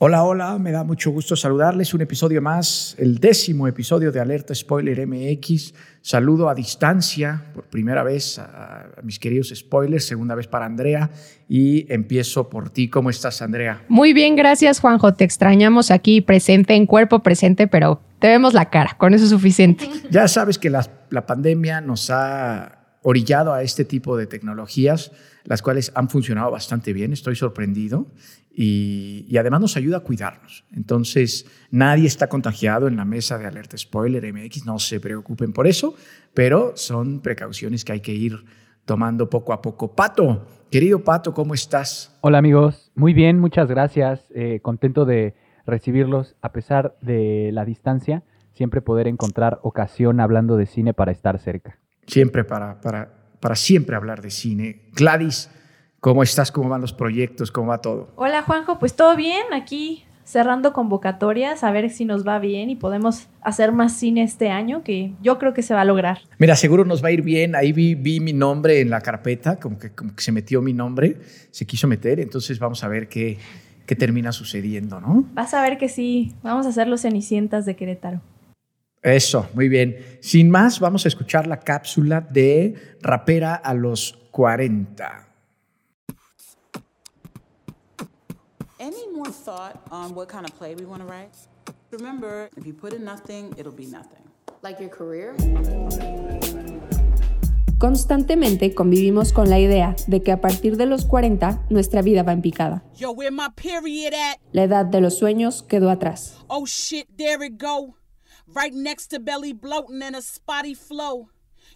Hola, hola, me da mucho gusto saludarles. Un episodio más, el décimo episodio de Alerta Spoiler MX. Saludo a distancia por primera vez a, a, mis queridos spoilers, segunda vez para Andrea. Y empiezo por ti. ¿Cómo estás, Andrea? Muy bien, gracias, Juanjo. Te extrañamos aquí presente, en cuerpo presente, pero te vemos la cara. Con eso es suficiente. Ya sabes que la, la pandemia nos ha orillado a este tipo de tecnologías, las cuales han funcionado bastante bien. Estoy sorprendido. Y, además nos ayuda a cuidarnos. Entonces, nadie está contagiado en la mesa de Alerta Spoiler MX, no se preocupen por eso, pero son precauciones que hay que ir tomando poco a poco. Pato, querido Pato, ¿cómo estás? Hola amigos, muy bien, muchas gracias. Eh, contento de recibirlos a pesar de la distancia, siempre poder encontrar ocasión hablando de cine para estar cerca. Siempre para, para, para siempre hablar de cine. Gladys, ¿Cómo estás? ¿Cómo van los proyectos? ¿Cómo va todo? Hola Juanjo, pues todo bien, aquí cerrando convocatorias, a ver si nos va bien y podemos hacer más cine este año, que yo creo que se va a lograr. Mira, seguro nos va a ir bien. Ahí vi, vi mi nombre en la carpeta, como que, como que, se metió mi nombre, se quiso meter, entonces vamos a ver qué, qué termina sucediendo, ¿no? Vas a ver que sí, vamos a hacer los Cenicientas de Querétaro. Eso, muy bien. Sin más, vamos a escuchar la cápsula de Rapera a los 40. Any more thought on what kind of play we want to write? Remember, if you put in nothing, it'll be nothing. Like your career? Constantemente convivimos con la idea de que a partir de los 40 nuestra vida va en picada. Yo, where my period at? La edad de los sueños quedó atrás. Oh shit, there it go. Right next to belly bloating and a spotty flow.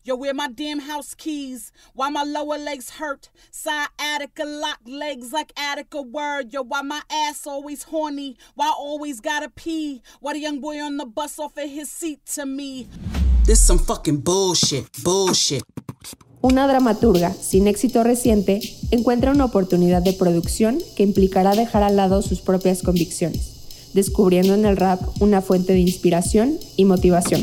Yo, where my damn house keys? Why my lower legs hurt? Sciatica locked legs like Attica word. Yo, why my ass always horny? Why always gotta pee? Why the young boy on the bus offer his seat to me? This some fucking bullshit, bullshit. Una dramaturga sin éxito reciente encuentra una oportunidad de producción que implicará dejar al lado sus propias convicciones, descubriendo en el rap una fuente de inspiración y motivación.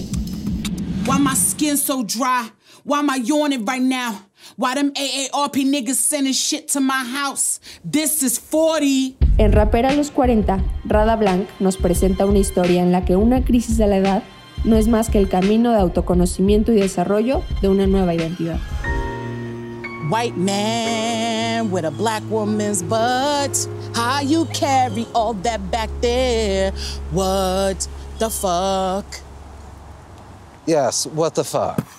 Why my skin so dry? Why am I yawning right now? Why them AARP niggas sending shit to my house? This is 40. En Rapera a los 40, Rada Blanc nos presenta una historia en la que una crisis de la edad no es más que el camino de autoconocimiento y desarrollo de una nueva identidad. White man with a black woman's butt. How you carry all that back there? What the fuck? Yes, what the fuck?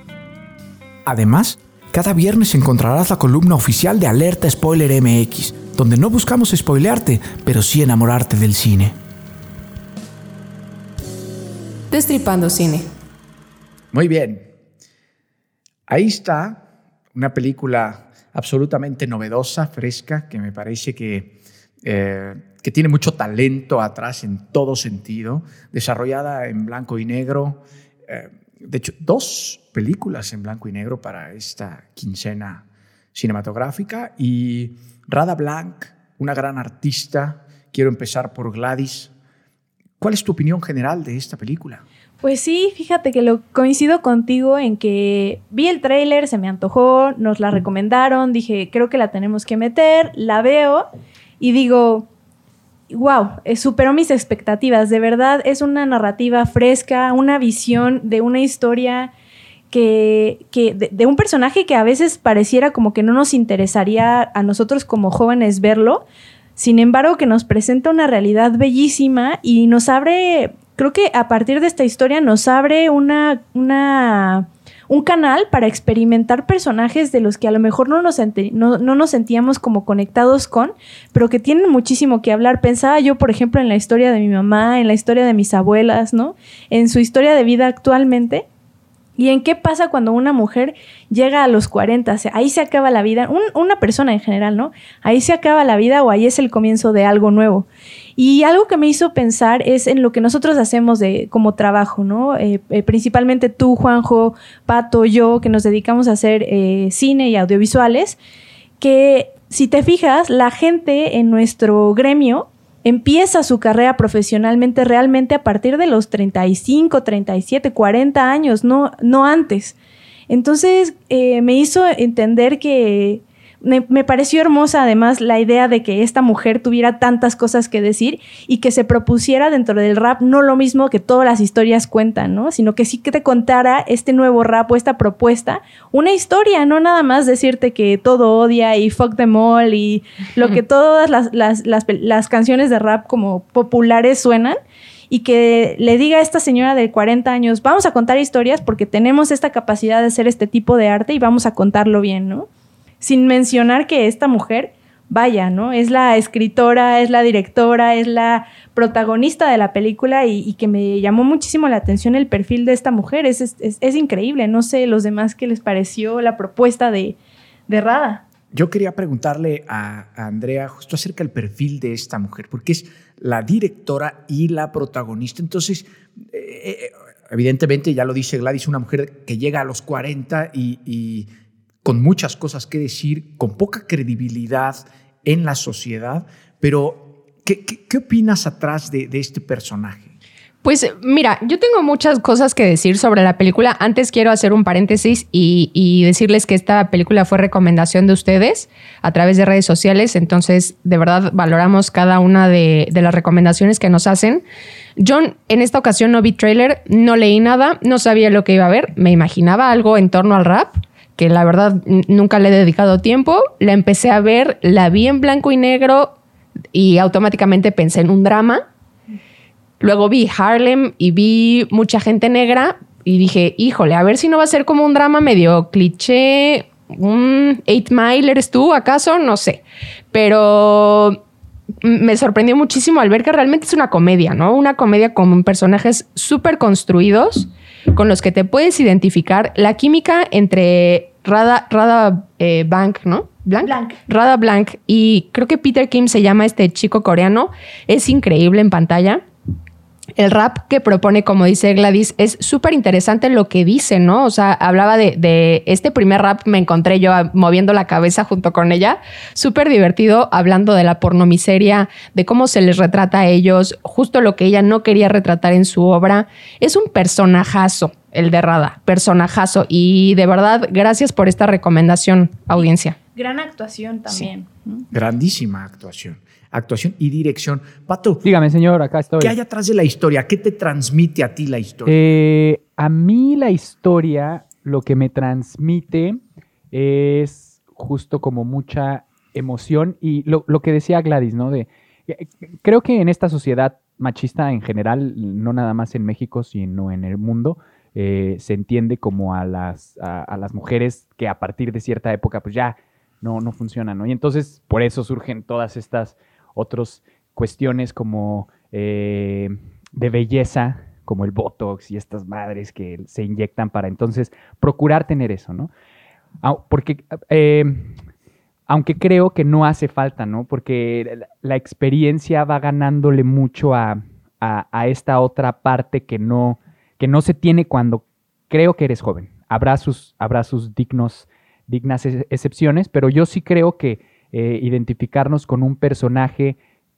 Además, cada viernes encontrarás la columna oficial de Alerta Spoiler MX, donde no buscamos spoilearte, pero sí enamorarte del cine. Destripando cine. Muy bien. Ahí está una película absolutamente novedosa, fresca, que me parece que, eh, que tiene mucho talento atrás en todo sentido, desarrollada en blanco y negro. Eh, de hecho, dos películas en blanco y negro para esta quincena cinematográfica y Rada Blanc, una gran artista. Quiero empezar por Gladys. ¿Cuál es tu opinión general de esta película? Pues sí, fíjate que lo coincido contigo en que vi el tráiler, se me antojó, nos la recomendaron, dije, creo que la tenemos que meter, la veo y digo, wow, superó mis expectativas, de verdad es una narrativa fresca, una visión de una historia que, que de, de un personaje que a veces pareciera como que no nos interesaría a nosotros como jóvenes verlo, sin embargo que nos presenta una realidad bellísima y nos abre, creo que a partir de esta historia nos abre una, una un canal para experimentar personajes de los que a lo mejor no nos, no, no nos sentíamos como conectados con, pero que tienen muchísimo que hablar. Pensaba yo, por ejemplo, en la historia de mi mamá, en la historia de mis abuelas, ¿no? En su historia de vida actualmente. ¿Y en qué pasa cuando una mujer llega a los 40? O sea, ahí se acaba la vida, un- una persona en general, ¿no? Ahí se acaba la vida o ahí es el comienzo de algo nuevo. Y algo que me hizo pensar es en lo que nosotros hacemos de, como trabajo, ¿no? Eh, eh, principalmente tú, Juanjo, Pato, yo, que nos dedicamos a hacer eh, cine y audiovisuales, que si te fijas, la gente en nuestro gremio empieza su carrera profesionalmente realmente a partir de los 35, 37, 40 años, no, no antes. Entonces eh, me hizo entender que me, me pareció hermosa además la idea de que esta mujer tuviera tantas cosas que decir y que se propusiera dentro del rap no lo mismo que todas las historias cuentan, ¿no? Sino que sí que te contara este nuevo rap o esta propuesta, una historia, no nada más decirte que todo odia y fuck them all y lo que todas las, las, las, las canciones de rap como populares suenan y que le diga a esta señora de 40 años, vamos a contar historias porque tenemos esta capacidad de hacer este tipo de arte y vamos a contarlo bien, ¿no? Sin mencionar que esta mujer, vaya, ¿no? Es la escritora, es la directora, es la protagonista de la película y, que me llamó muchísimo la atención el perfil de esta mujer. Es, es, increíble. No sé los demás qué les pareció la propuesta de, de Rada. Yo quería preguntarle a, Andrea justo acerca del perfil de esta mujer, porque es la directora y la protagonista. Entonces, eh, evidentemente, ya lo dice Gladys, una mujer que llega a los 40 y, y con muchas cosas que decir, con poca credibilidad en la sociedad, pero ¿qué, opinas atrás de, este personaje? Pues mira, yo tengo muchas cosas que decir sobre la película. Antes quiero hacer un paréntesis y, decirles que esta película fue recomendación de ustedes a través de redes sociales. Entonces, de verdad, valoramos cada una de, de las recomendaciones que nos hacen. Yo en esta ocasión no vi trailer, no leí nada, no sabía lo que iba a ver. Me imaginaba algo en torno al rap que la verdad nunca le he dedicado tiempo. La empecé a ver, la vi en blanco y negro y automáticamente pensé en un drama. Luego vi Harlem y vi mucha gente negra y dije, híjole, a ver si no va a ser como un drama medio cliché, un Eight Mile, ¿eres tú acaso? No sé. Pero me sorprendió muchísimo al ver que realmente es una comedia, ¿no? Una comedia con personajes súper construidos, con los que te puedes identificar. La química entre Rada, Rada eh, Bank, ¿no? Blanc? Blanc. Rada Blanc y creo que Peter Kim se llama este chico coreano. Es increíble en pantalla. El rap que propone, como dice Gladys, es súper interesante lo que dice, ¿no? O sea, hablaba de, de, este primer rap, me encontré yo moviendo la cabeza junto con ella, súper divertido, hablando de la pornomiseria, de cómo se les retrata a ellos, justo lo que ella no quería retratar en su obra. Es un personajazo, el de Rada, personajazo. Y de verdad, gracias por esta recomendación, audiencia. Gran actuación también. Sí. Grandísima actuación actuación y dirección. Pato. Dígame, señor, acá estoy. ¿Qué hay atrás de la historia? ¿Qué te transmite a ti la historia? Eh, a mí la historia lo que me transmite es justo como mucha emoción y lo, lo que decía Gladys, ¿no? De, creo que en esta sociedad machista en general, no nada más en México, sino en el mundo, eh, se entiende como a las, a, a las mujeres que a partir de cierta época pues ya no, no funcionan, ¿no? Y entonces por eso surgen todas estas otras cuestiones como eh, de belleza, como el Botox y estas madres que se inyectan para entonces procurar tener eso, ¿no? Porque, eh, aunque creo que no hace falta, ¿no? Porque la experiencia va ganándole mucho a, a, a esta otra parte que no, que no se tiene cuando creo que eres joven. Habrá sus, habrá sus dignos, dignas excepciones, pero yo sí creo que eh, identificarnos con un personaje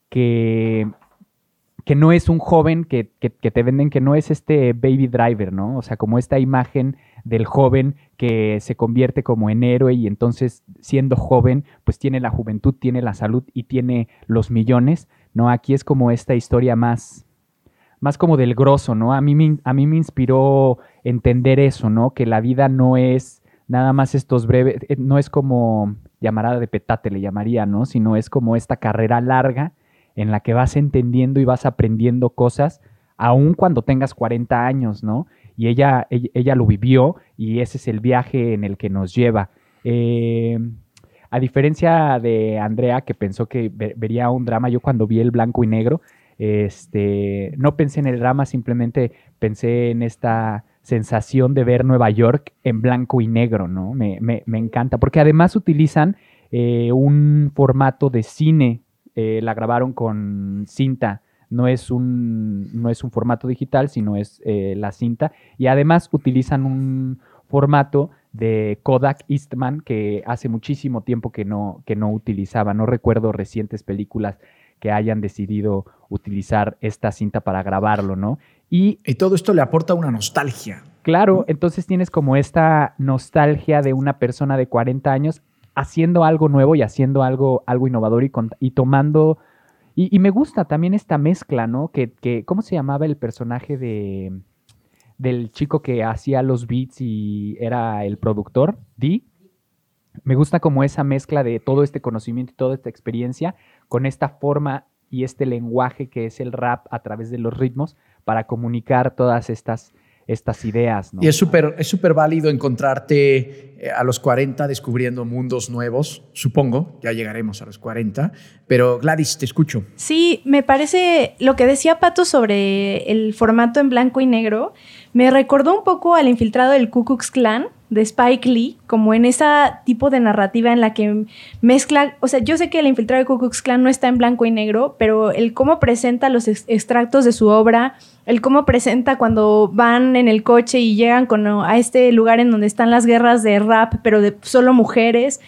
que, que no es un joven que, que, que, te venden, que no es este baby driver, ¿no? O sea, como esta imagen del joven que se convierte como en héroe y entonces siendo joven, pues tiene la juventud, tiene la salud y tiene los millones, ¿no? Aquí es como esta historia más, más como del grosso, ¿no? A mí, me, a mí me inspiró entender eso, ¿no? Que la vida no es nada más estos breves, eh, no es como llamarada de petate, le llamaría, ¿no? Sino es como esta carrera larga en la que vas entendiendo y vas aprendiendo cosas, aun cuando tengas 40 años, ¿no? Y ella, ella, lo vivió y ese es el viaje en el que nos lleva. Eh, a diferencia de Andrea, que pensó que vería un drama, yo cuando vi el blanco y negro, este, no pensé en el drama, simplemente pensé en esta sensación de ver Nueva York en blanco y negro, ¿no? Me, encanta, porque además utilizan eh, un formato de cine, eh, la grabaron con cinta, no es un, no es un formato digital, sino es eh, la cinta, y además utilizan un formato de Kodak Eastman que hace muchísimo tiempo que no, que no utilizaba, no recuerdo recientes películas que hayan decidido utilizar esta cinta para grabarlo, ¿no? Y, todo esto le aporta una nostalgia. Claro, entonces tienes como esta nostalgia de una persona de 40 años haciendo algo nuevo y haciendo algo, algo innovador y, y tomando... Y, me gusta también esta mezcla, ¿no? Que, que, ¿Cómo se llamaba el personaje de, del chico que hacía los beats y era el productor? ¿Di? Me gusta como esa mezcla de todo este conocimiento y toda esta experiencia con esta forma y este lenguaje que es el rap a través de los ritmos para comunicar todas estas, estas ideas. Y es súper es súper válido encontrarte eh, a los 40 descubriendo mundos nuevos, supongo, ya llegaremos a los 40, pero Gladys, te escucho. Sí, me parece lo que decía Pato sobre el formato en blanco y negro, me recordó un poco al infiltrado del Ku Klux Klan, de Spike Lee, como en ese tipo de narrativa en la que mezcla, o sea, yo sé que el infiltrado de Ku Klux Klan no está en blanco y negro, pero el cómo presenta los extractos de su obra, el cómo presenta cuando van en el coche y llegan con, a este lugar en donde están las guerras de rap, pero de solo mujeres.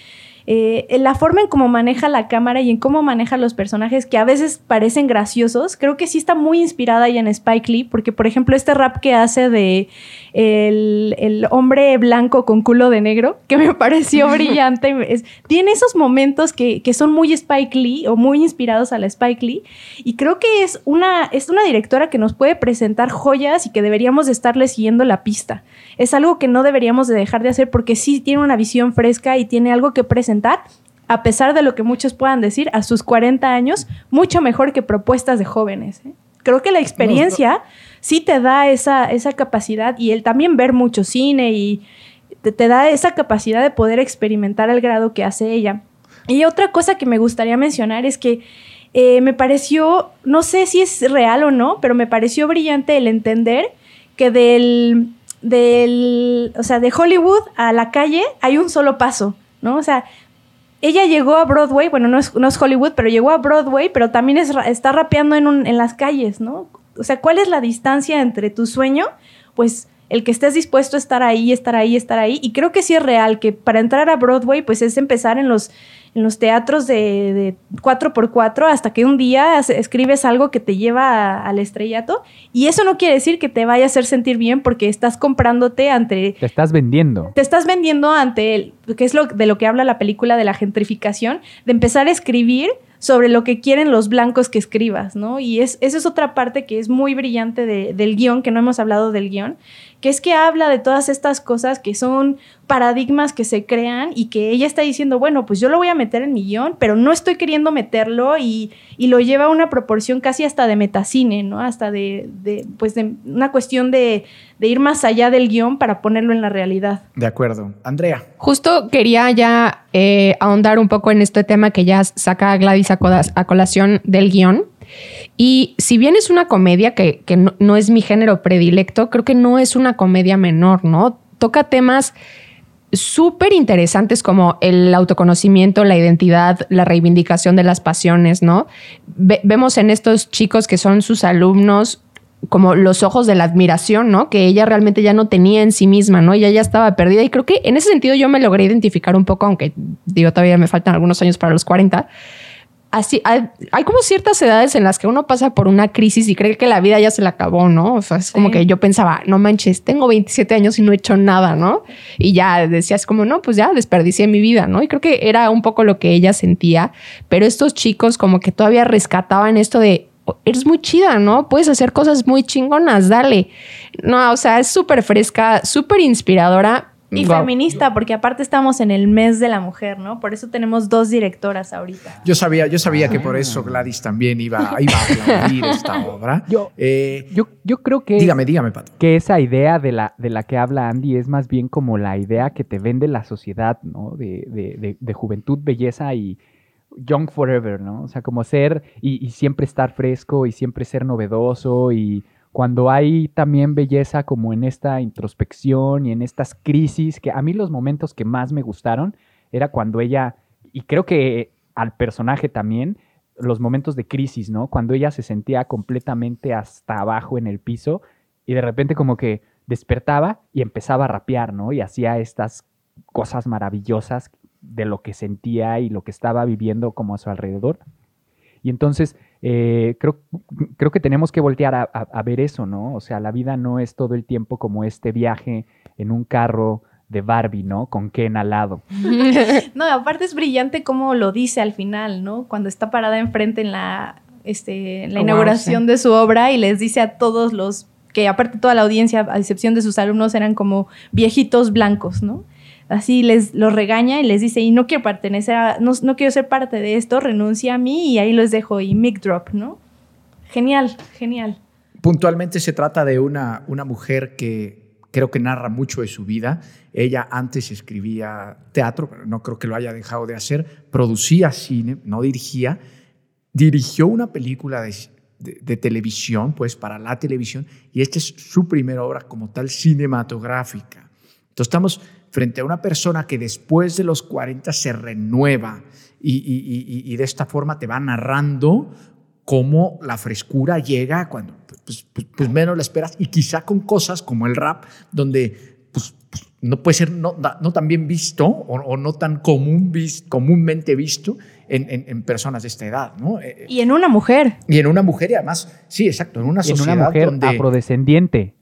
Eh, la forma en cómo maneja la cámara y en cómo maneja los personajes que a veces parecen graciosos, creo que sí está muy inspirada ya en Spike Lee, porque por ejemplo este rap que hace de el, hombre blanco con culo de negro, que me pareció brillante, tiene esos momentos que, son muy Spike Lee o muy inspirados a la Spike Lee, y creo que es una, es una directora que nos puede presentar joyas y que deberíamos de estarle siguiendo la pista. Es algo que no deberíamos de dejar de hacer porque sí tiene una visión fresca y tiene algo que presentar a pesar de lo que muchos puedan decir, a sus 40 años, mucho mejor que propuestas de jóvenes. ¿eh? Creo que la experiencia sí te da esa, esa capacidad y el también ver mucho cine y te, da esa capacidad de poder experimentar el grado que hace ella. Y otra cosa que me gustaría mencionar es que eh, me pareció, no sé si es real o no, pero me pareció brillante el entender que del, del, o sea, de Hollywood a la calle hay un solo paso, ¿no? O sea, ella llegó a Broadway, bueno, no es, Hollywood, pero llegó a Broadway, pero también está rapeando en, en las calles, ¿no? O sea, ¿cuál es la distancia entre tu sueño? Pues el que estés dispuesto a estar ahí, estar ahí, estar ahí. Y creo que sí es real, que para entrar a Broadway, pues es empezar en los, en los teatros de, 4x4 hasta que un día escribes algo que te lleva al estrellato. Y eso no quiere decir que te vaya a hacer sentir bien porque estás comprándote ante... Te estás vendiendo. Te estás vendiendo ante, el, que es lo, de lo que habla la película de la gentrificación, de empezar a escribir sobre lo que quieren los blancos que escribas, ¿no? Y es, esa es otra parte que es muy brillante del guion, que no hemos hablado del guion, que es que habla de todas estas cosas que son paradigmas que se crean y que ella está diciendo, bueno, pues yo lo voy a meter en mi guion, pero no estoy queriendo meterlo y, lo lleva a una proporción casi hasta de metacine, ¿no? Hasta de, pues de una cuestión de, ir más allá del guion para ponerlo en la realidad. De acuerdo. Andrea. Justo quería ya eh, ahondar un poco en este tema que ya saca Gladys a, colación del guion. Y si bien es una comedia que, no, es mi género predilecto, creo que no es una comedia menor, ¿no? Toca temas súper interesantes como el autoconocimiento, la identidad, la reivindicación de las pasiones, ¿no? vemos en estos chicos que son sus alumnos como los ojos de la admiración, ¿no? Que ella realmente ya no tenía en sí misma, ¿no? Ella ya estaba perdida y creo que en ese sentido yo me logré identificar un poco, aunque digo, todavía me faltan algunos años para los 40, así, hay, como ciertas edades en las que uno pasa por una crisis y cree que la vida ya se la acabó, ¿no? O sea, es como que yo pensaba, no manches, tengo 27 años y no he hecho nada, ¿no? Y ya decías como, no, pues ya desperdicié mi vida, ¿no? Y creo que era un poco lo que ella sentía, pero estos chicos como que todavía rescataban esto de eres muy chida, ¿no? Puedes hacer cosas muy chingonas, dale. No, o sea, es súper fresca, súper inspiradora. Y feminista, porque aparte estamos en el mes de la mujer, ¿no? Por eso tenemos dos directoras ahorita. Yo sabía, yo sabía que por eso Gladys también iba, iba a aplaudir esta obra. Yo- Eh, Yo, yo creo que, dígame, dígame, Pato. que esa idea de la, de la que habla Andy es más bien como la idea que te vende la sociedad, ¿no? De, de- de- de juventud, belleza y young forever, ¿no? O sea, como ser y, y siempre estar fresco y siempre ser novedoso y cuando hay también belleza como en esta introspección y en estas crisis, que a mí los momentos que más me gustaron era cuando ella, y creo que al personaje también, los momentos de crisis, ¿no? Cuando ella se sentía completamente hasta abajo en el piso y de repente como que despertaba y empezaba a rapear, ¿no? Y hacía estas cosas maravillosas de lo que sentía y lo que estaba viviendo como a su alrededor. Y entonces eh, creo, creo que tenemos que voltear a, a- a ver eso, ¿no? O sea, la vida no es todo el tiempo como este viaje en un carro de Barbie, ¿no? Con Ken al lado. No, aparte es brillante como lo dice al final, ¿no? Cuando está parada enfrente en la, este, en la Oh, wow, inauguración de su obra y les dice a todos los, que aparte toda la audiencia, a excepción de sus alumnos, eran como viejitos blancos, ¿no? Así les los regaña y les dice, y no quiero pertenecer a, no, no quiero ser parte de esto, renuncia a mí y ahí los dejo, y mic drop, ¿no? Genial, genial. Puntualmente se trata de una, una mujer que creo que narra mucho de su vida. Ella antes escribía teatro, pero no creo que lo haya dejado de hacer. Producía cine, no dirigía. Dirigió una película de, de- de televisión, pues para la televisión, y esta es su primera obra como tal cinematográfica. Entonces estamos frente a una persona que después de los 40 se renueva y, y- y- y de esta forma te va narrando cómo la frescura llega cuando pues, pues- pues menos la esperas y quizá con cosas como el rap, donde pues, pues, no puede ser no, no tan bien visto o, o no tan común vis- comúnmente visto en, en- en personas de esta edad. ¿no? Eh, Y en una mujer. y en una mujer, y además, sí, exacto, en una Y en sociedad una mujer donde... afrodescendiente.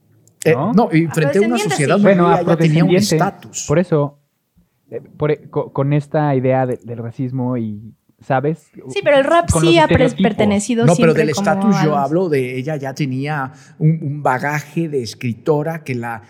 Eh, ¿no? no, y frente a una sociedad sí. Bueno, ya tenía un estatus. Por eso, eh, por- e- co- con esta idea de- del racismo y, ¿sabes? Sí, pero el rap sí ha pertenecido No, pero del estatus yo hablo de ella ya tenía un, un bagaje de escritora que la,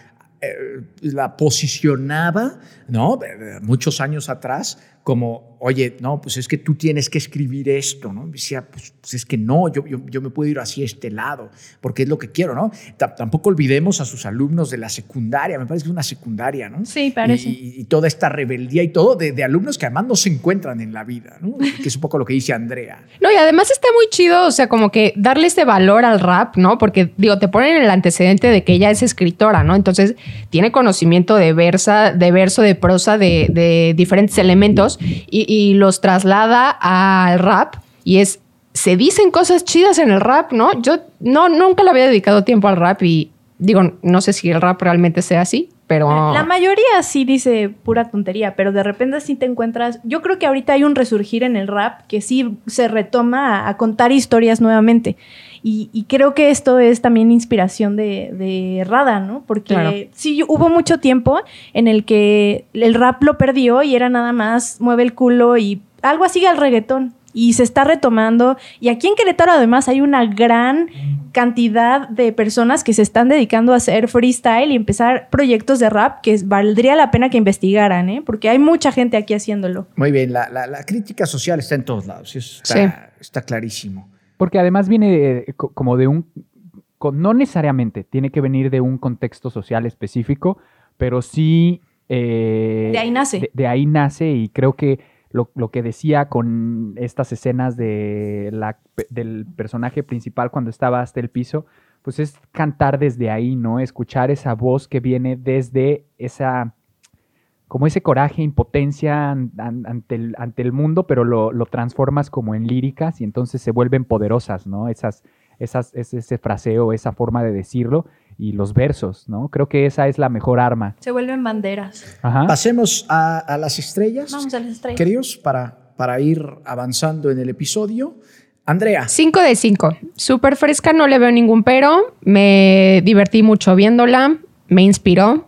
eh, la posicionaba, ¿no? Muchos años atrás como, oye, no, pues es que tú tienes que escribir esto, ¿no? Decía, pues, pues es que no, yo, yo, yo me puedo ir así a este lado, porque es lo que quiero, ¿no? Ta- tampoco olvidemos a sus alumnos de la secundaria, me parece que es una secundaria, ¿no? Sí, parece. Y, y toda esta rebeldía y todo de, de alumnos que además no se encuentran en la vida, ¿no? Que es un poco lo que dice Andrea. No, y además está muy chido, o sea, como que darle este valor al rap, ¿no? Porque, digo, te ponen el antecedente de que ella es escritora, ¿no? Entonces, tiene conocimiento de versa, de verso, de prosa, de, de diferentes elementos y, los traslada al rap y es, se dicen cosas chidas en el rap, ¿no? Yo no, nunca le había dedicado tiempo al rap y, digo, no sé si el rap realmente sea así, pero... La mayoría sí dice pura tontería, pero de repente sí te encuentras. Yo creo que ahorita hay un resurgir en el rap que sí se retoma a contar historias nuevamente. Y, y creo que esto es también inspiración de, de Rada, ¿no? Porque Claro. sí hubo mucho tiempo en el que el rap lo perdió y era nada más mueve el culo y algo así al reggaetón. Y se está retomando. Y aquí en Querétaro además hay una gran cantidad de personas que se están dedicando a hacer freestyle y empezar proyectos de rap que valdría la pena que investigaran, ¿eh? Porque hay mucha gente aquí haciéndolo. Muy bien, la, la- la crítica social está en todos lados, eso está, está clarísimo. Porque además viene de- co- como de un, no necesariamente tiene que venir de un contexto social específico, pero sí... eh, De ahí nace. De, de ahí nace y creo que lo, lo que decía con estas escenas de la, del personaje principal cuando estaba hasta el piso, pues es cantar desde ahí, ¿no? Escuchar esa voz que viene desde esa como ese coraje, impotencia an- an- ante el, ante el mundo, pero lo, lo transformas como en líricas y entonces se vuelven poderosas, ¿no? Esas, esas, ese, ese fraseo, esa forma de decirlo y los versos, ¿no? Creo que esa es la mejor arma. Se vuelven banderas. Ajá. Pasemos a, a las estrellas, Vamos a las estrellas. queridos, para, para ir avanzando en el episodio. Andrea, 5 de 5. Súper fresca, no le veo ningún pero. Me divertí mucho viéndola. Me inspiró,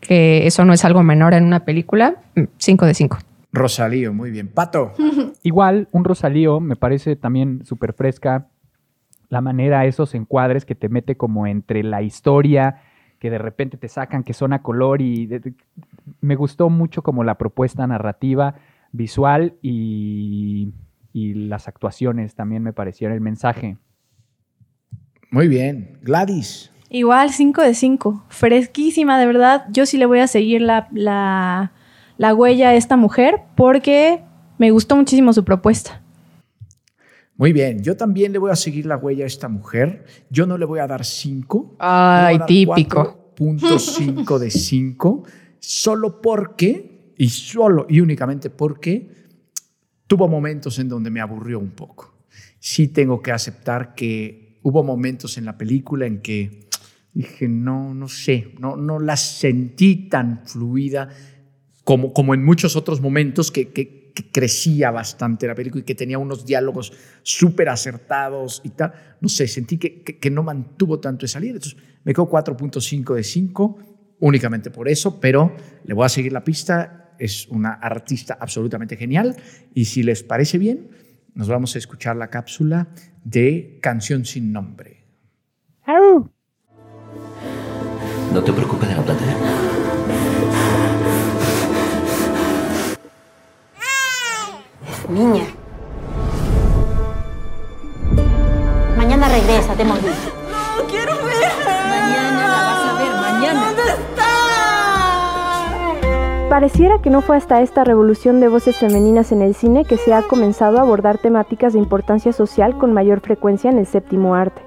que eso no es algo menor en una película. 5 de 5. Rosalío, muy bien. Pato, Igual, un Rosalío me parece también súper fresca. la manera, esos encuadres que te mete como entre la historia, que de repente te sacan que son a color y de- de- me gustó mucho como la propuesta narrativa, visual y, y las actuaciones también me parecieron el mensaje. Muy bien. Gladys. Igual 5 de 5. Fresquísima, de verdad. Yo sí le voy a seguir la, la, la huella a esta mujer porque me gustó muchísimo su propuesta. Muy bien. Yo también le voy a seguir la huella a esta mujer. Yo no le voy a dar 5. Ay, típico. 4.5 de 5. Solo porque, y solo y únicamente porque, tuvo momentos en donde me aburrió un poco. Sí tengo que aceptar que hubo momentos en la película en que dije, no, no sé, no, no la sentí tan fluida como, como en muchos otros momentos que, que- que crecía bastante la película y que tenía unos diálogos súper acertados y tal. No sé, sentí que, que- que no mantuvo tanto esa línea. Entonces me quedo 4.5 de 5 únicamente por eso, pero le voy a seguir la pista. Es una artista absolutamente genial y si les parece bien, nos vamos a escuchar la cápsula de Canción sin nombre. No te preocupes de la plata. Niña. Mañana regresa, te hemos dicho. No quiero verla. Mañana la vas a ver, mañana. ¿Dónde está? Pareciera que no fue hasta esta revolución de voces femeninas en el cine que se ha comenzado a abordar temáticas de importancia social con mayor frecuencia en el séptimo arte.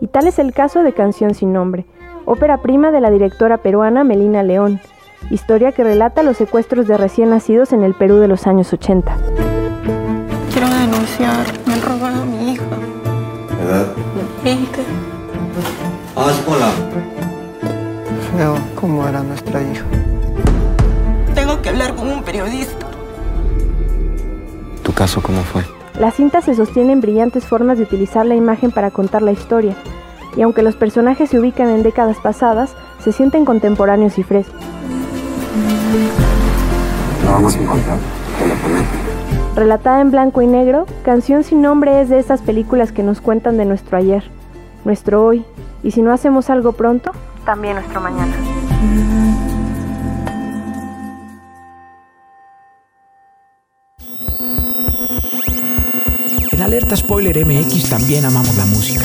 Y tal es el caso de Canción sin nombre, ópera prima de la directora peruana Melina León, historia que relata los secuestros de recién nacidos en el Perú de los años 80. Quiero denunciar. Me han robado a mi hija. ¿Edad? 20. Ah, hola. Feo cómo era nuestra hija. Tengo que hablar con un periodista. ¿Tu caso cómo fue? La cinta se sostiene en brillantes formas de utilizar la imagen para contar la historia, y aunque los personajes se ubican en décadas pasadas, se sienten contemporáneos y frescos. Lo vamos a encontrar, te lo prometo. Relatada en blanco y negro, Canción sin nombre es de esas películas que nos cuentan de nuestro ayer, nuestro hoy, y si no hacemos algo pronto, también nuestro mañana. En Alerta Spoiler MX también amamos la música.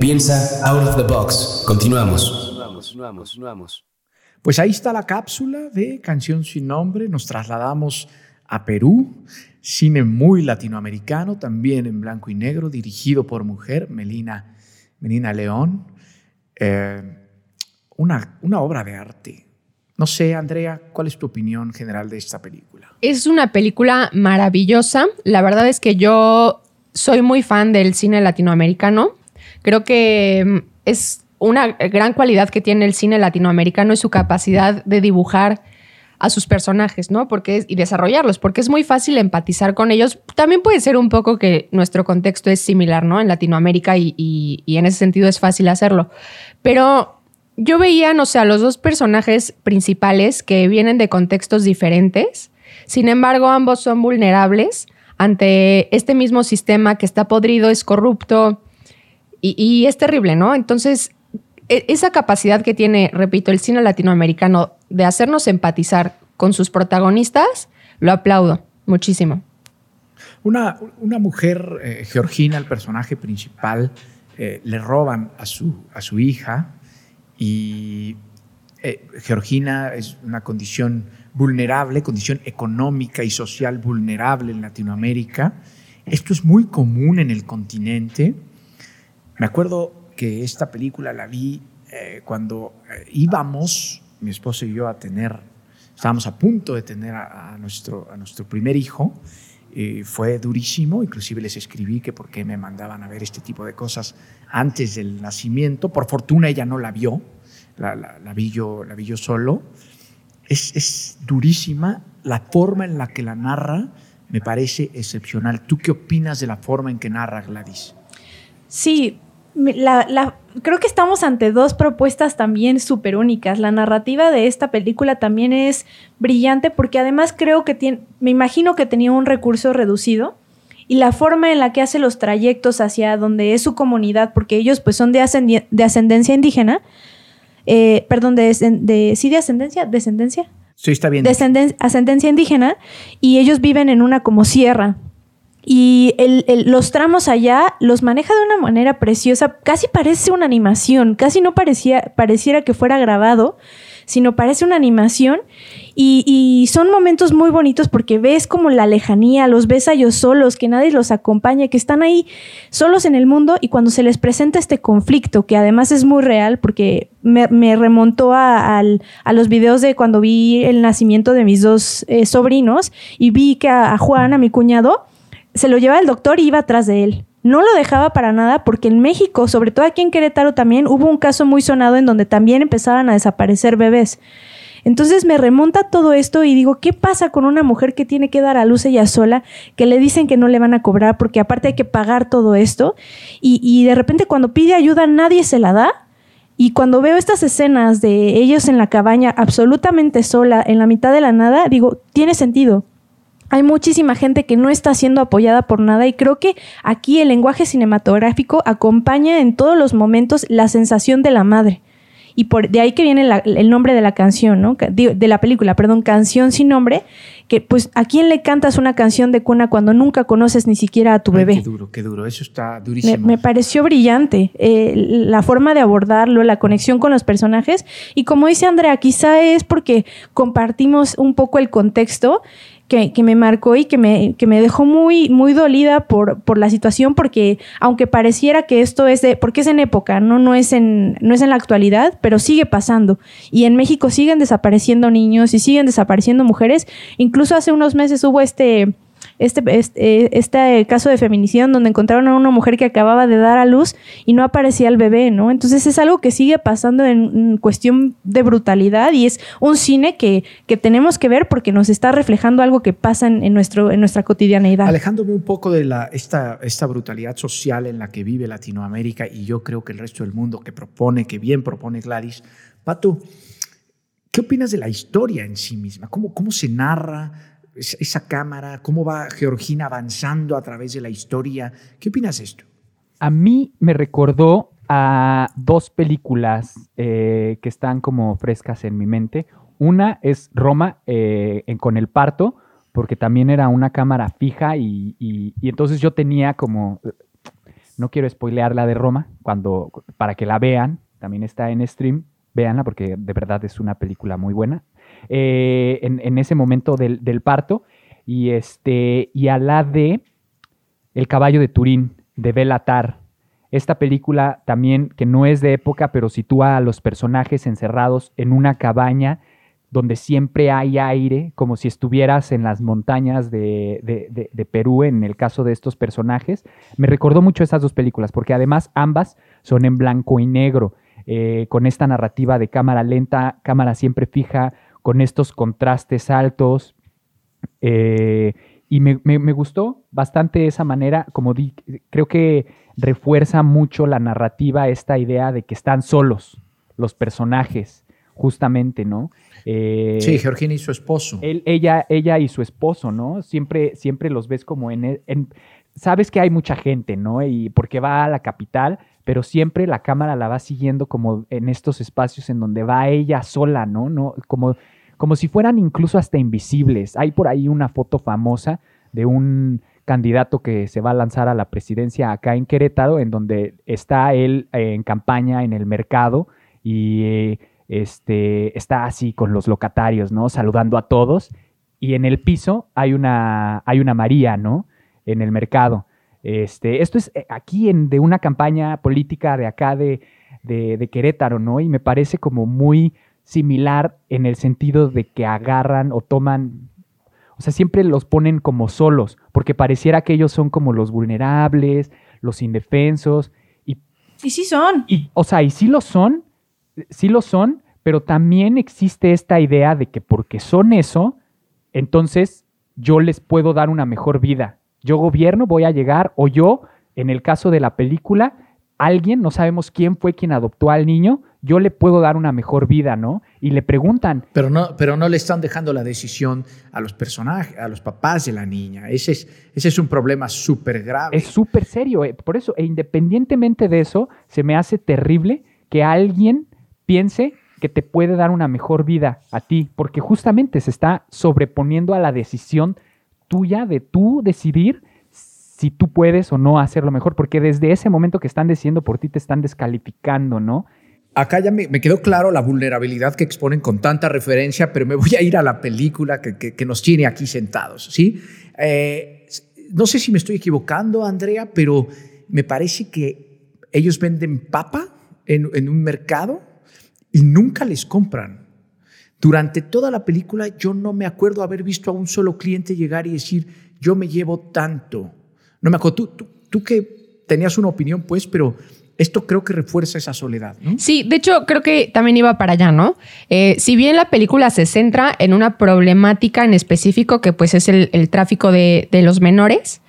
Piensa out of the box. Continuamos. Pues ahí está la cápsula de Canción sin nombre. Nos trasladamos a Perú, cine muy latinoamericano, también en blanco y negro, dirigido por mujer, Melina, Melina León. Eh, una, una obra de arte. No sé, Andrea, ¿cuál es tu opinión general de esta película? Es una película maravillosa. La verdad es que yo soy muy fan del cine latinoamericano. Creo que mm, es una gran cualidad que tiene el cine latinoamericano es su capacidad de dibujar a sus personajes, ¿no? Porque es- y desarrollarlos, porque es muy fácil empatizar con ellos. También puede ser un poco que nuestro contexto es similar, ¿no? En Latinoamérica y, y- y en ese sentido es fácil hacerlo. Pero yo veía, no sé, a los dos personajes principales que vienen de contextos diferentes. Sin embargo, ambos son vulnerables ante este mismo sistema que está podrido, es corrupto y, es terrible, ¿no? Entonces, e- esa capacidad que tiene, repito, el cine latinoamericano de hacernos empatizar con sus protagonistas, lo aplaudo muchísimo. Una, una mujer, eh, Georgina, el personaje principal, eh, le roban a su, a su hija y eh, Georgina es una condición vulnerable, condición económica y social vulnerable en Latinoamérica. Esto es muy común en el continente. Me acuerdo que esta película la vi eh, cuando eh, íbamos, mi esposo y yo, a tener, estábamos a punto de tener a, nuestro, a nuestro primer hijo eh, fue durísimo, inclusive les escribí que por qué me mandaban a ver este tipo de cosas antes del nacimiento. Por fortuna ella no la vio, la, la, la vi, yo, la vi yo solo. Es, es durísima la forma en la que la narra, me parece excepcional. ¿Tú qué opinas de la forma en que narra Gladys? Sí, la, la, creo que estamos ante dos propuestas también súper únicas. La narrativa de esta película también es brillante porque además creo que tiene, me imagino que tenía un recurso reducido y la forma en la que hace los trayectos hacia donde es su comunidad, porque ellos pues son de, ascendi de ascendencia indígena, eh, perdón, de, de, sí, de ascendencia, descendencia. Sí, está bien. Descenden ascendencia indígena y ellos viven en una como sierra, y el, el, los tramos allá los maneja de una manera preciosa, casi parece una animación, casi no parecía, pareciera que fuera grabado, sino parece una animación. Y, y, son momentos muy bonitos porque ves como la lejanía, los ves a ellos solos, que nadie los acompaña, que están ahí solos en el mundo y cuando se les presenta este conflicto, que además es muy real porque me, me remontó a, a, a, los videos de cuando vi el nacimiento de mis dos eh, sobrinos y vi que a, a Juan, a mi cuñado, se lo llevaba el doctor y iba atrás de él. No lo dejaba para nada porque en México, sobre todo aquí en Querétaro también, hubo un caso muy sonado en donde también empezaban a desaparecer bebés. Entonces me remonta todo esto y digo, ¿qué pasa con una mujer que tiene que dar a luz ella sola, que le dicen que no le van a cobrar porque aparte hay que pagar todo esto? Y, y de repente cuando pide ayuda nadie se la da. Y cuando veo estas escenas de ellos en la cabaña absolutamente sola, en la mitad de la nada, digo, tiene sentido hay muchísima gente que no está siendo apoyada por nada y creo que aquí el lenguaje cinematográfico acompaña en todos los momentos la sensación de la madre. Y por, de ahí que viene la, el nombre de la canción, ¿no? De, la película, perdón, Canción sin nombre, que pues a quién le cantas una canción de cuna cuando nunca conoces ni siquiera a tu Ay, bebé. Qué duro, qué duro, eso está durísimo. Me, me pareció brillante eh, la forma de abordarlo, la conexión con los personajes y como dice Andrea, quizá es porque compartimos un poco el contexto que, que, me marcó y que me, que me dejó muy, muy dolida por, por, la situación, porque aunque pareciera que esto es de, porque es en época, ¿no? No, es en, no es en la actualidad, pero sigue pasando. Y en México siguen desapareciendo niños y siguen desapareciendo mujeres. Incluso hace unos meses hubo este este, este, este, caso de feminicidio donde encontraron a una mujer que acababa de dar a luz y no aparecía el bebé, ¿no? Entonces es algo que sigue pasando en cuestión de brutalidad y es un cine que, que, tenemos que ver porque nos está reflejando algo que pasa en, en, nuestro, en nuestra cotidianeidad. Alejándome un poco de la, esta, esta brutalidad social en la que vive Latinoamérica y yo creo que el resto del mundo que propone, que bien propone Gladys, Pato, ¿qué opinas de la historia en sí misma? ¿Cómo, cómo se narra? Esa cámara, cómo va Georgina avanzando a través de la historia. ¿Qué opinas de esto? A mí me recordó a dos películas eh, que están como frescas en mi mente. Una es Roma eh, con el parto, porque también era una cámara fija y, y, y, entonces yo tenía como, no quiero spoilear la de Roma, cuando, para que la vean, también está en stream, véanla porque de verdad es una película muy buena eh, en, ese momento del, parto. Y, este, y a la de El caballo de Turín, de Belatar. Esta película también, que no es de época, pero sitúa a los personajes encerrados en una cabaña donde siempre hay aire, como si estuvieras en las montañas de, Perú, en el caso de estos personajes. Me recordó mucho estas dos películas, porque además ambas son en blanco y negro, eh, con esta narrativa de cámara lenta, cámara siempre fija, con estos contrastes altos. Eh, y me, me, me, gustó bastante esa manera, como di, creo que refuerza mucho la narrativa esta idea de que están solos los personajes, justamente, ¿no? Eh, sí, Georgina y su esposo. Él, ella, ella y su esposo, ¿no? Siempre, siempre los ves como en, en, Sabes que hay mucha gente, ¿no? Y porque va a la capital, pero siempre la cámara la va siguiendo como en estos espacios en donde va ella sola, ¿no? no como, como si fueran incluso hasta invisibles. Hay por ahí una foto famosa de un candidato que se va a lanzar a la presidencia acá en Querétaro, en donde está él eh, en campaña en el mercado y eh, este, está así con los locatarios, ¿no? Saludando a todos. Y en el piso hay una, hay una María, ¿no? En el mercado. Este, esto es aquí en, de una campaña política de acá de, de, de, Querétaro, ¿no? Y me parece como muy similar en el sentido de que agarran o toman, O sea, siempre los ponen como solos, porque pareciera que ellos son como los vulnerables, los indefensos. Y, y sí son. Y, o sea, y sí lo son, sí lo son, pero también existe esta idea de que porque son eso, entonces yo les puedo dar una mejor vida. Yo gobierno, voy a llegar, o yo, en el caso de la película, alguien, no sabemos quién fue quien adoptó al niño, yo le puedo dar una mejor vida, ¿no? Y le preguntan. Pero no, pero no le están dejando la decisión a los personajes, a los papás de la niña. Ese es, ese es un problema súper grave. Es súper serio. eh, Por eso, e independientemente de eso, se me hace terrible que alguien piense que te puede dar una mejor vida a ti, porque justamente se está sobreponiendo a la decisión tuya de tú decidir si tú puedes o no hacerlo mejor, porque desde ese momento que están decidiendo por ti te están descalificando, ¿no? Acá ya me, quedó claro la vulnerabilidad que exponen con tanta referencia, pero me voy a ir a la película que, que- que nos tiene aquí sentados, ¿sí? Eh, no sé si me estoy equivocando, Andrea, pero me parece que ellos venden papa en, en un mercado y nunca les compran. Durante toda la película yo no me acuerdo haber visto a un solo cliente llegar y decir, yo me llevo tanto. No me acuerdo, tú, tú, tú que tenías una opinión, pues, pero esto creo que refuerza esa soledad, ¿no? Sí, de hecho creo que también iba para allá, ¿no? Eh, si bien la película se centra en una problemática en específico que pues es el, tráfico de, de los menores,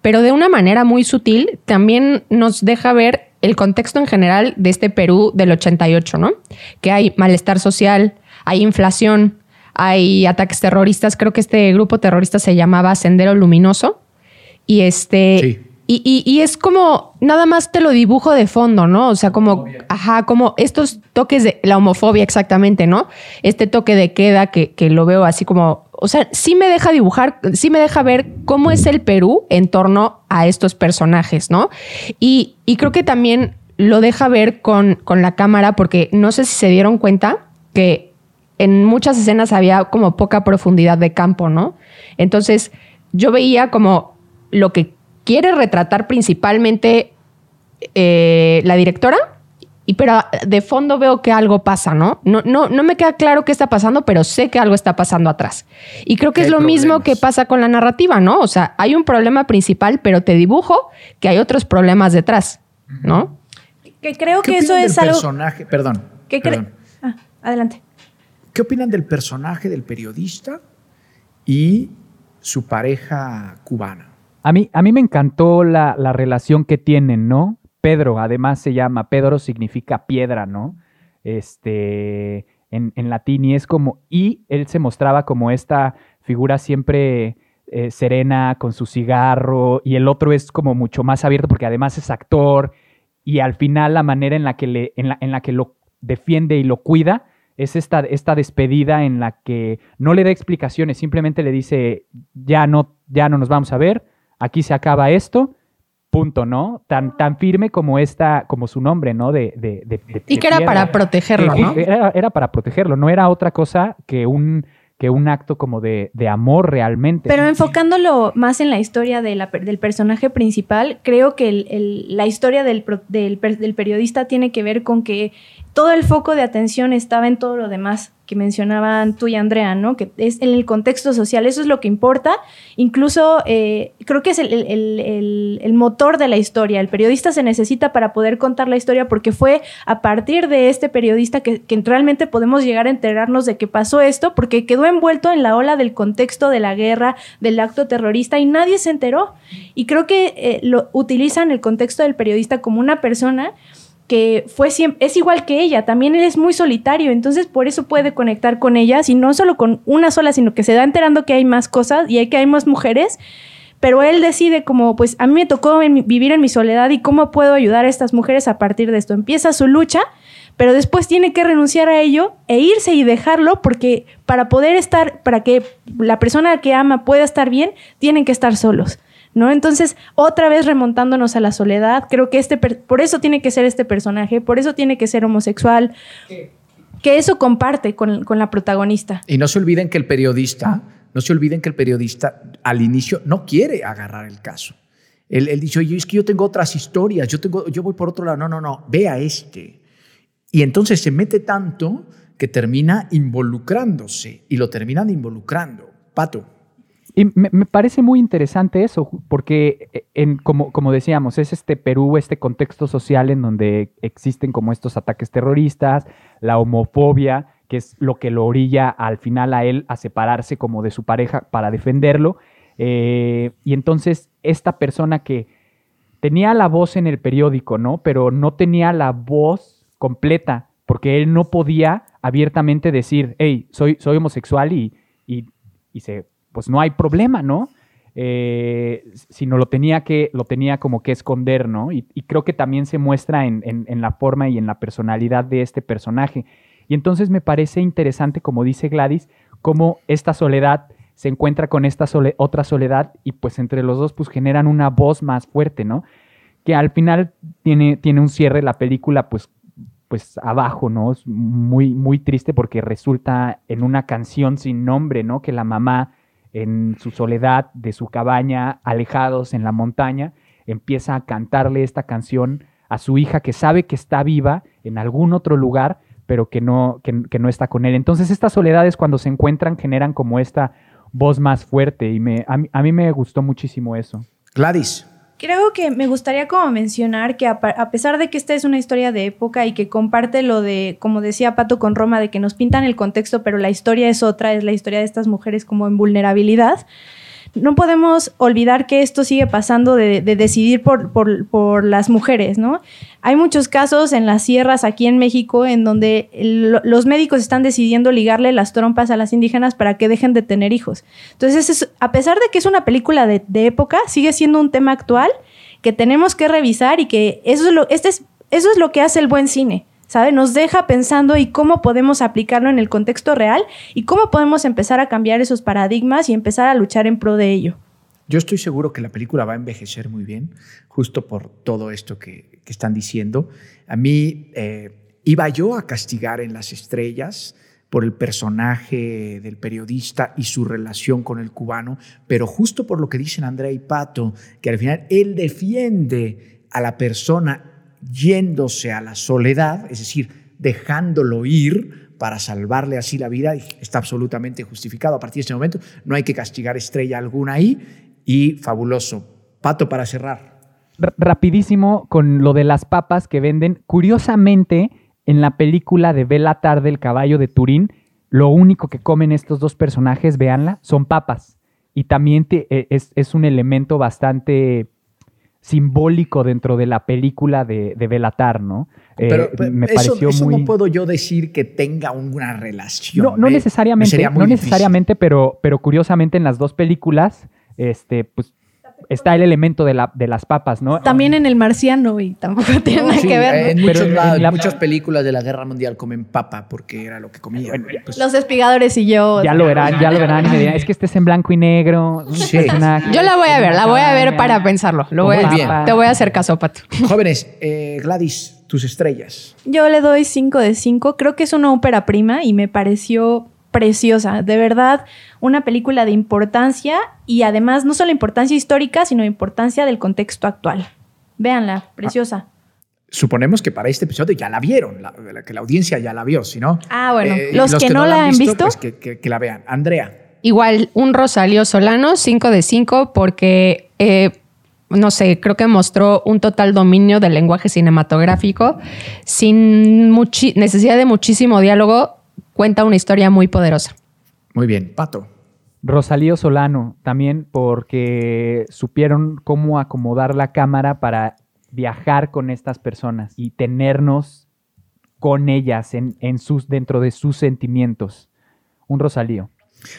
pero de una manera muy sutil también nos deja ver el contexto en general de este Perú del 88, ¿no? Que hay malestar social, hay inflación, hay ataques terroristas, creo que este grupo terrorista se llamaba Sendero Luminoso y este... Y, y- y es como, nada más te lo dibujo de fondo, ¿no? O sea, como, ajá, como estos toques de la homofobia exactamente, ¿no? Este toque de queda que, que lo veo así como, o sea, sí me deja dibujar, sí me deja ver cómo es el Perú en torno a estos personajes, ¿no? Y, y creo que también lo deja ver con, con la cámara, porque no sé si se dieron cuenta que en muchas escenas había como poca profundidad de campo, ¿no? Entonces yo veía como lo que quiere retratar principalmente eh, la directora, y pero de fondo veo que algo pasa, ¿no? No, no, no me queda claro qué está pasando, pero sé que algo está pasando atrás. Y creo que es lo mismo que pasa con la narrativa, ¿no? O sea, hay un problema principal, pero te dibujo que hay otros problemas detrás, ¿no? Que creo ¿Qué que eso es algo personaje? Perdón. que creo. perdón. Ah, adelante. ¿Qué opinan del personaje del periodista y su pareja cubana? A mí, a mí me encantó la, la relación que tienen, ¿no? Pedro, además se llama, Pedro significa piedra, ¿no? Este, en, en latín, y es como, y él se mostraba como esta figura siempre eh, serena, con su cigarro, y el otro es como mucho más abierto porque además es actor, y al final la manera en la que, le, en la, en la que lo defiende y lo cuida es esta, esta despedida en la que no le da explicaciones, simplemente le dice, ya no, ya no nos vamos a ver, aquí se acaba esto, punto, ¿no? Tan, tan firme como esta, como su nombre, ¿no? De, de, de- de- Y que era piedra. para protegerlo, ¿no? Era, era para protegerlo, no era otra cosa que un, que un acto como de, de amor realmente. Pero enfocándolo más en la historia de la per- del personaje principal, creo que el- el- la historia del, del periodista tiene que ver con que todo el foco de atención estaba en todo lo demás que mencionaban tú y Andrea, ¿no? Que es en el contexto social, eso es lo que importa. Incluso eh, creo que es el, motor de la historia. El periodista se necesita para poder contar la historia porque fue a partir de este periodista que, que realmente podemos llegar a enterarnos de que pasó esto, porque quedó envuelto en la ola del contexto de la guerra, del acto terrorista y nadie se enteró. Y creo que eh, lo utilizan el contexto del periodista como una persona que fue siempre, es igual que ella, también él es muy solitario, entonces por eso puede conectar con ellas y no solo con una sola, sino que se da enterando que hay más cosas y hay que hay más mujeres, pero él decide como, pues a mí me tocó vivir en mi soledad y cómo puedo ayudar a estas mujeres a partir de esto. Empieza su lucha, pero después tiene que renunciar a ello e irse y dejarlo porque para poder estar, para que la persona que ama pueda estar bien, tienen que estar solos. ¿No? Entonces, otra vez remontándonos a la soledad, creo que este, por eso tiene que ser este personaje, por eso tiene que ser homosexual, que eso comparte con, con la protagonista. Y no se olviden que el periodista, no se olviden que el periodista al inicio no quiere agarrar el caso. Él, él dice, oye, es que yo tengo otras historias, yo, tengo, yo voy por otro lado. No, no, no, ve a este. Y entonces se mete tanto que termina involucrándose y lo terminan involucrando. Pato. Y me, parece muy interesante eso, porque eh, en, como, como decíamos, es este Perú, este contexto social en donde existen como estos ataques terroristas, la homofobia, que es lo que lo orilla al final a él a separarse como de su pareja para defenderlo. Eh, y entonces esta persona que tenía la voz en el periódico, ¿no? Pero no tenía la voz completa, porque él no podía abiertamente decir, hey, soy, soy homosexual y, y se, pues no hay problema, ¿no? Eh, sino lo tenía que, lo tenía como que esconder, ¿no? Y, creo que también se muestra en, en- la forma y en la personalidad de este personaje. Y entonces me parece interesante, como dice Gladys, cómo esta soledad se encuentra con esta otra soledad y pues entre los dos pues generan una voz más fuerte, ¿no? Que al final tiene, tiene un cierre la película pues, pues abajo, ¿no? Es muy, muy triste porque resulta en una canción sin nombre, ¿no? Que la mamá en su soledad de su cabaña, alejados en la montaña, empieza a cantarle esta canción a su hija que sabe que está viva en algún otro lugar, pero que no, que, no está con él. Entonces estas soledades cuando se encuentran generan como esta voz más fuerte y me, a, mí, a mí me gustó muchísimo eso. Gladys. Creo que me gustaría como mencionar que a, a pesar de que esta es una historia de época y que comparte lo de, como decía Pato con Roma, de que nos pintan el contexto, pero la historia es otra, es la historia de estas mujeres como en vulnerabilidad, no podemos olvidar que esto sigue pasando de, de decidir por, por- las mujeres, ¿no? Hay muchos casos en las sierras aquí en México en donde los médicos están decidiendo ligarle las trompas a las indígenas para que dejen de tener hijos. Entonces, es- a pesar de que es una película de, de época, sigue siendo un tema actual que tenemos que revisar y que eso es lo, este es, eso es lo que hace el buen cine. ¿Sabe? Nos deja pensando y cómo podemos aplicarlo en el contexto real y cómo podemos empezar a cambiar esos paradigmas y empezar a luchar en pro de ello. Yo estoy seguro que la película va a envejecer muy bien, justo por todo esto que, que están diciendo. A mí eh, iba yo a castigar en las estrellas por el personaje del periodista y su relación con el cubano, pero justo por lo que dicen Andrea y Pato, que al final él defiende a la persona yéndose a la soledad, es decir, dejándolo ir para salvarle así la vida, está absolutamente justificado. A partir de este momento no hay que castigar estrella alguna ahí y fabuloso. Pato, para cerrar. Rapidísimo con lo de las papas que venden. Curiosamente, en la película de Bella Tarde, el caballo de Turín, lo único que comen estos dos personajes, véanla, son papas. Y también e- es, es un elemento bastante simbólico dentro de la película de, de Belatar, ¿no? Eh, Pero, pero me eso, pareció eso muy... no puedo yo decir que tenga una relación. No, no ¿eh? Me necesariamente, no difícil. necesariamente, pero, pero curiosamente en las dos películas, este, pues está el elemento de, la, de las papas, ¿no? También en El Marciano y tampoco tiene nada Sí, que ver. ¿no? en, Pero muchos en la- muchas películas de la guerra mundial comen papa porque era lo que comían. Pues, Los espigadores y yo. Ya lo verán, ya lo verán y me dirán, es que este es en blanco y negro. Sí. Yo la voy a ver, la voy a ver para pensarlo. Lo Muy voy a- bien. Te voy a hacer caso, Pato. Jóvenes, eh, Gladys, tus estrellas. Yo le doy 5 de 5. Creo que es una ópera prima y me pareció preciosa. De verdad, una película de importancia y además no solo importancia histórica, sino importancia del contexto actual. Véanla, preciosa. Suponemos que para este episodio ya la vieron, la- la- que la audiencia ya la vio, si no. Ah, bueno. eh, los, que, no la han visto, pues que, que- que la vean. Andrea. Igual, un Rosalío Solano, 5 de 5, porque, eh, no sé, creo que mostró un total dominio del lenguaje cinematográfico. Sin muchi- necesidad de muchísimo diálogo, cuenta una historia muy poderosa. Muy bien, Pato. Rosalío Solano, también porque supieron cómo acomodar la cámara para viajar con estas personas y tenernos con ellas en, en sus, dentro de sus sentimientos. Un Rosalío.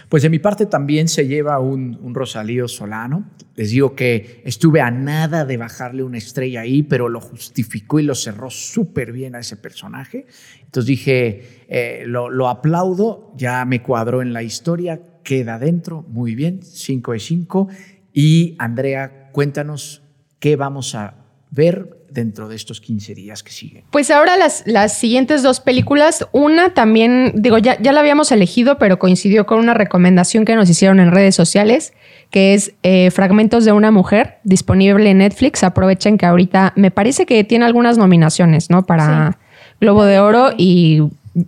Pues de mi parte también se lleva un, Rosalío Solano. Les digo que estuve a nada de bajarle una estrella ahí, pero lo justificó y lo cerró súper bien a ese personaje. Entonces dije, eh, lo, lo aplaudo, ya me cuadró en la historia, queda dentro, muy bien, 5 de 5. Y Andrea, cuéntanos qué vamos a ver dentro de estos 15 días que siguen. Pues ahora las, las siguientes dos películas, una también, digo, ya, ya la habíamos elegido, pero coincidió con una recomendación que nos hicieron en redes sociales, que es eh, Fragmentos de una mujer, disponible en Netflix. Aprovechen que ahorita me parece que tiene algunas nominaciones, ¿no? Para Globo de Oro y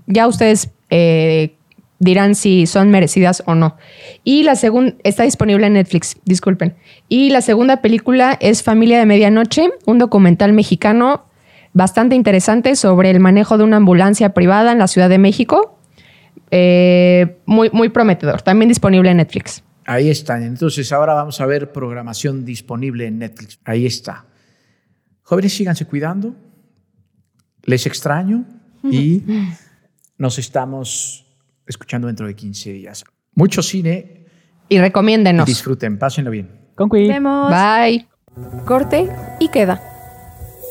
ya ustedes eh, dirán si son merecidas o no. Y la segunda, está disponible en Netflix, disculpen. Y la segunda película es Familia de Medianoche, un documental mexicano bastante interesante sobre el manejo de una ambulancia privada en la Ciudad de México. Eh, muy, muy prometedor, también disponible en Netflix. Ahí está. Entonces ahora vamos a ver programación disponible en Netflix. Ahí está. Jóvenes, síganse cuidando. Les extraño y nos estamos escuchando dentro de 15 días. Mucho cine. Y recomiéndenos. disfruten, pásenlo bien. Con cuidado. Vemos. Bye. Corte y queda.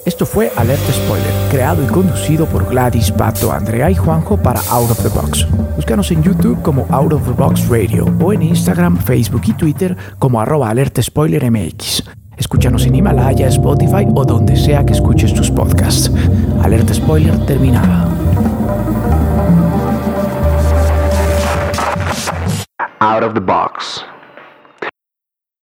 Esto fue Alerta Spoiler, creado y conducido por Gladys, Pato, Andrea y Juanjo para Out of the Box. Búscanos en YouTube como Out of the Box Radio o en Instagram, Facebook y Twitter como arroba Alerta Spoiler MX. Escúchanos en Himalaya, Spotify o donde sea que escuches tus podcasts. Alerta Spoiler terminada. Out of the box.